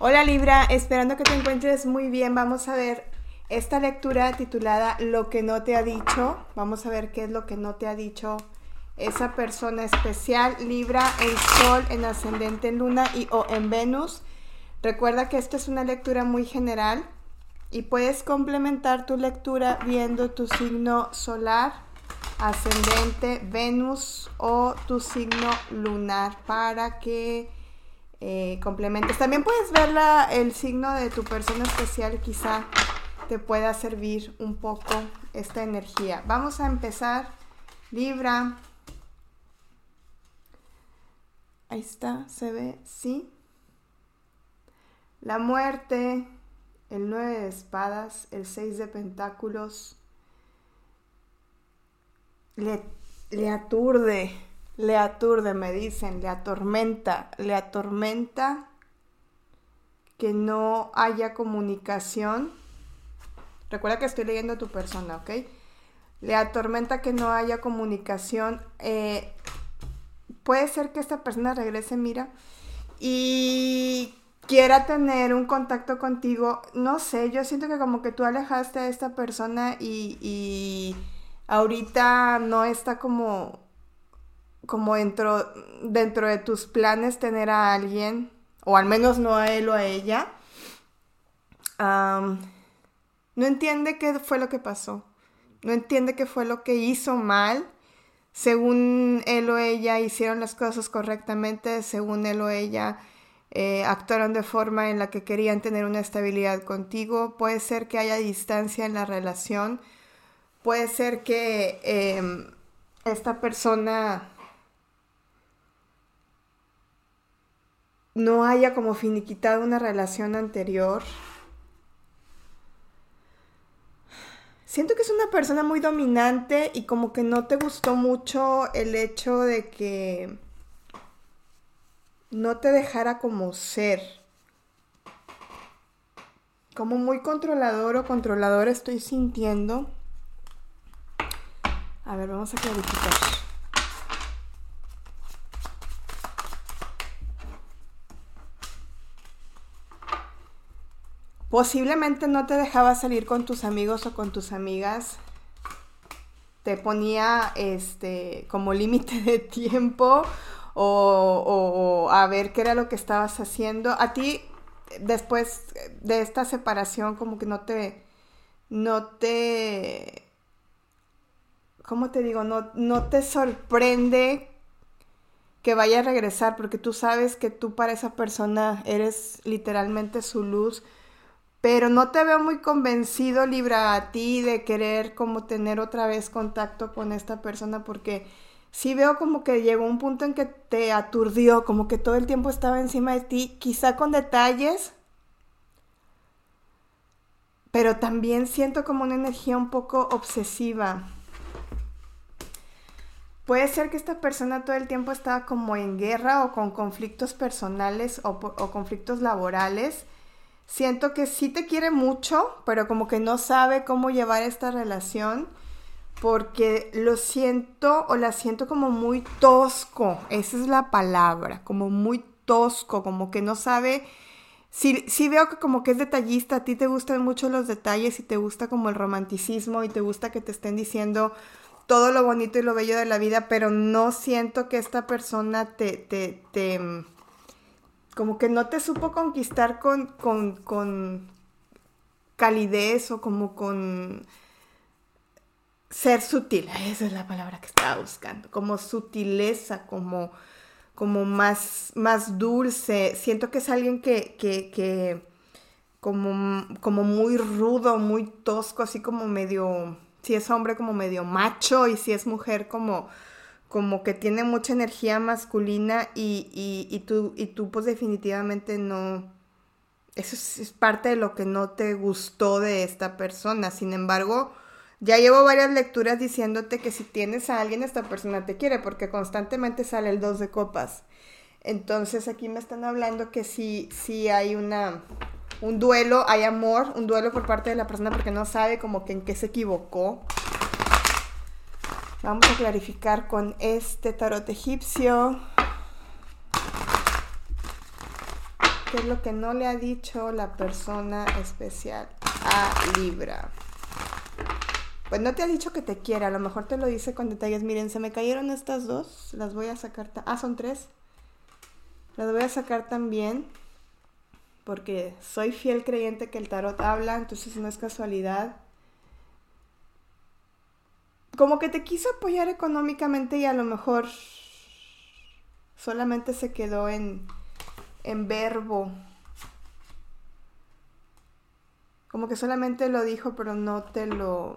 Hola Libra, esperando que te encuentres muy bien. Vamos a ver esta lectura titulada Lo que no te ha dicho. Vamos a ver qué es lo que no te ha dicho esa persona especial. Libra, en Sol, en Ascendente, en Luna y o en Venus. Recuerda que esta es una lectura muy general y puedes complementar tu lectura viendo tu signo solar, ascendente, Venus o tu signo lunar para que eh, complementos. También puedes ver el signo de tu persona especial, quizá te pueda servir un poco esta energía. Vamos a empezar. Libra. Ahí está, se ve, sí. La muerte, el 9 de espadas, el 6 de pentáculos. Le, le aturde le aturde, me dicen, le atormenta, le atormenta que no haya comunicación. Recuerda que estoy leyendo a tu persona, ¿ok? Le atormenta que no haya comunicación. Eh, puede ser que esta persona regrese, mira, y quiera tener un contacto contigo. No sé, yo siento que como que tú alejaste a esta persona y, y ahorita no está como como dentro, dentro de tus planes tener a alguien, o al menos no a él o a ella, no entiende qué fue lo que pasó, no entiende qué fue lo que hizo mal, según él o ella hicieron las cosas correctamente, según él o ella eh, actuaron de forma en la que querían tener una estabilidad contigo, puede ser que haya distancia en la relación, puede ser que em, esta persona no haya como finiquitado una relación anterior. Siento que es una persona muy dominante y como que no te gustó mucho el hecho de que no te dejara como ser. Como muy controlador o controlador estoy sintiendo. A ver, vamos a clarificar. Posiblemente no te dejaba salir con tus amigos o con tus amigas. Te ponía este como límite de tiempo o, a ver qué era lo que estabas haciendo. A ti, después de esta separación, como que no te. No te. ¿Cómo te digo? No, no te sorprende que vaya a regresar, porque tú sabes que tú para esa persona eres literalmente su luz pero no te veo muy convencido, Libra, a ti de querer como tener otra vez contacto con esta persona porque sí veo como que llegó un punto en que te aturdió, como que todo el tiempo estaba encima de ti, quizá con detalles, pero también siento como una energía un poco obsesiva. Puede ser que esta persona todo el tiempo estaba como en guerra o con conflictos personales o, o conflictos laborales siento que sí te quiere mucho, pero como que no sabe cómo llevar esta relación porque lo siento o la siento como muy tosco, esa es la palabra, como muy tosco, como que no sabe, sí, sí veo que como que es detallista, a ti te gustan mucho los detalles y te gusta como el romanticismo y te gusta que te estén diciendo todo lo bonito y lo bello de la vida, pero no siento que esta persona te, te, te como que no te supo conquistar con, con, calidez o como con ser sutil. Esa es la palabra que estaba buscando. Como sutileza, como, como más, más dulce. Siento que es alguien que, que, que como, como muy rudo, muy tosco, así como medio, si es hombre como medio macho y si es mujer como como que tiene mucha energía masculina y, tú, y tú pues definitivamente no, eso es, parte de lo que no te gustó de esta persona. Sin embargo, ya llevo varias lecturas diciéndote que si tienes a alguien, esta persona te quiere, porque constantemente sale el dos de copas. Entonces aquí me están hablando que sí, sí hay una, un duelo, hay amor, un duelo por parte de la persona porque no sabe como que en qué se equivocó. Vamos a clarificar con este tarot egipcio. qué es lo que no le ha dicho la persona especial a Libra. Pues no te ha dicho que te quiere, a lo mejor te lo dice con detalles. Miren, se me cayeron estas dos, las voy a sacar. Ah, son tres. Las voy a sacar también porque soy fiel creyente que el tarot habla, entonces no es casualidad. Como que te quiso apoyar económicamente y a lo mejor solamente se quedó en, en verbo. Como que solamente lo dijo, pero no te lo.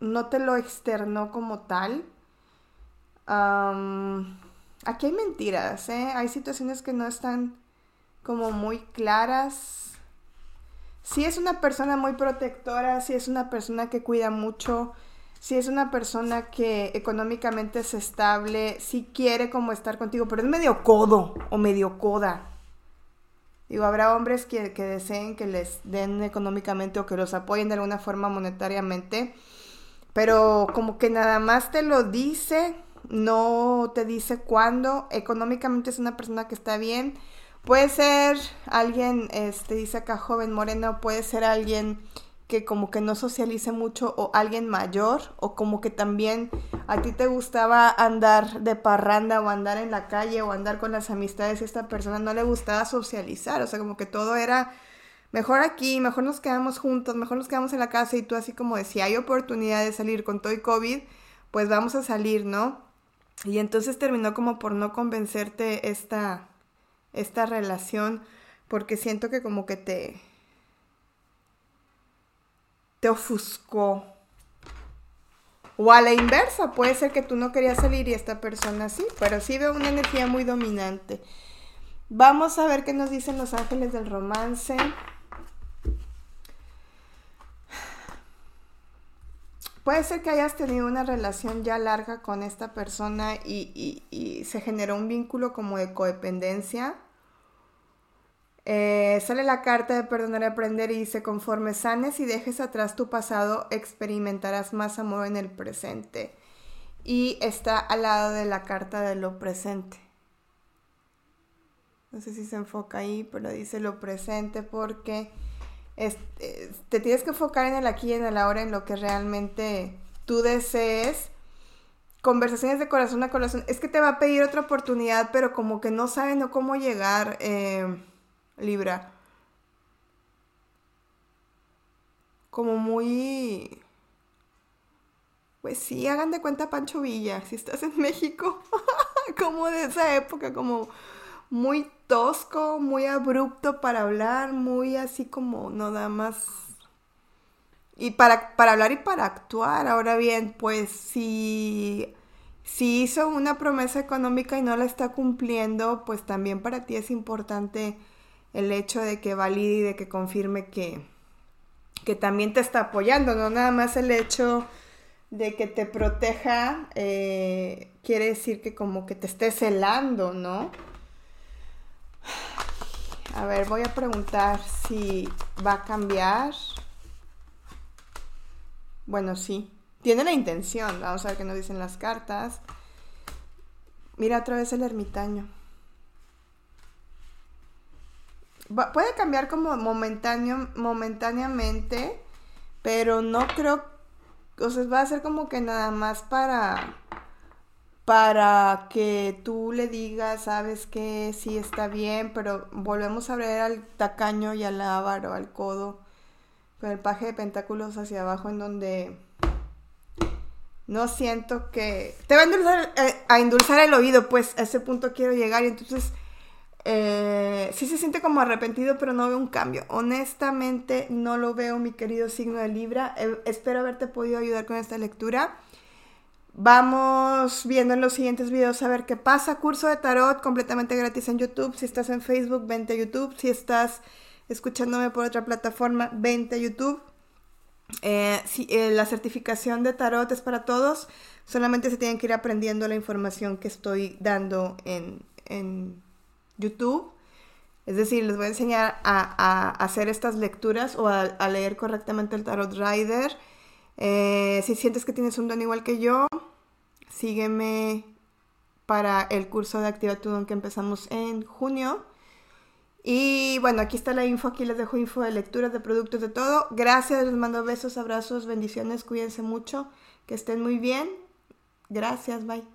No te lo externó como tal. aquí hay mentiras, ¿eh? Hay situaciones que no están como muy claras. Si es una persona muy protectora, si es una persona que cuida mucho, si es una persona que económicamente es estable, si quiere como estar contigo, pero es medio codo o medio coda. Digo, habrá hombres que, que deseen que les den económicamente o que los apoyen de alguna forma monetariamente, pero como que nada más te lo dice, no te dice cuándo. Económicamente es una persona que está bien, Puede ser alguien, este, dice acá joven moreno, puede ser alguien que como que no socialice mucho o alguien mayor o como que también a ti te gustaba andar de parranda o andar en la calle o andar con las amistades y esta persona no le gustaba socializar, o sea, como que todo era mejor aquí, mejor nos quedamos juntos, mejor nos quedamos en la casa y tú así como decía, hay oportunidad de salir con todo y COVID, pues vamos a salir, ¿no? Y entonces terminó como por no convencerte esta esta relación porque siento que como que te te ofuscó. O a la inversa, puede ser que tú no querías salir y esta persona sí, pero sí veo una energía muy dominante. Vamos a ver qué nos dicen los ángeles del romance. Puede ser que hayas tenido una relación ya larga con esta persona y, y se generó un vínculo como de codependencia eh, sale la carta de perdonar y aprender y dice, conforme sanes y dejes atrás tu pasado, experimentarás más amor en el presente. Y está al lado de la carta de lo presente. No sé si se enfoca ahí, pero dice lo presente porque te tienes que enfocar en el aquí y en el ahora, en lo que realmente tú desees. Conversaciones de corazón a corazón. Es que te va a pedir otra oportunidad, pero como que no saben no cómo llegar. Eh, Libra. Como muy... Pues sí, hagan de cuenta Pancho Villa, si estás en México, como de esa época, como muy tosco, muy abrupto para hablar, muy así como no más. Y para, para hablar y para actuar. Ahora bien, pues si, si hizo una promesa económica y no la está cumpliendo, pues también para ti es importante el hecho de que valide y de que confirme que, que también te está apoyando, no nada más el hecho de que te proteja eh, quiere decir que como que te esté celando, ¿no? A ver, voy a preguntar si va a cambiar. Bueno, sí. Tiene la intención. Vamos a ver qué nos dicen las cartas. Mira otra vez el ermitaño puede cambiar como momentáneo, momentáneamente, pero no creo, o sea, va a ser como que nada más para para que tú le digas, sabes que sí está bien, pero volvemos a ver al tacaño y al ávaro, al codo, con el paje de pentáculos hacia abajo, en donde no siento que... Te va a endulzar, eh, a endulzar el oído, pues a ese punto quiero llegar y entonces eh, sí se siente como arrepentido, pero no veo un cambio. Honestamente, no lo veo, mi querido signo de Libra. Eh, espero haberte podido ayudar con esta lectura. Vamos viendo en los siguientes videos a ver qué pasa. Curso de tarot completamente gratis en YouTube. Si estás en Facebook, vente a YouTube. Si estás escuchándome por otra plataforma, vente a YouTube. Eh, la certificación de tarot es para todos. Solamente se tienen que ir aprendiendo la información que estoy dando en, en YouTube. Es decir, les voy a enseñar a, hacer estas lecturas o a, leer correctamente el Tarot Rider. Eh, si sientes que tienes un don igual que yo, sígueme para el curso de Activa tu Don que empezamos en junio. Y bueno, aquí está la info, aquí les dejo info de lecturas, de productos, de todo. Gracias, les mando besos, abrazos, bendiciones, cuídense mucho, que estén muy bien. Gracias, bye.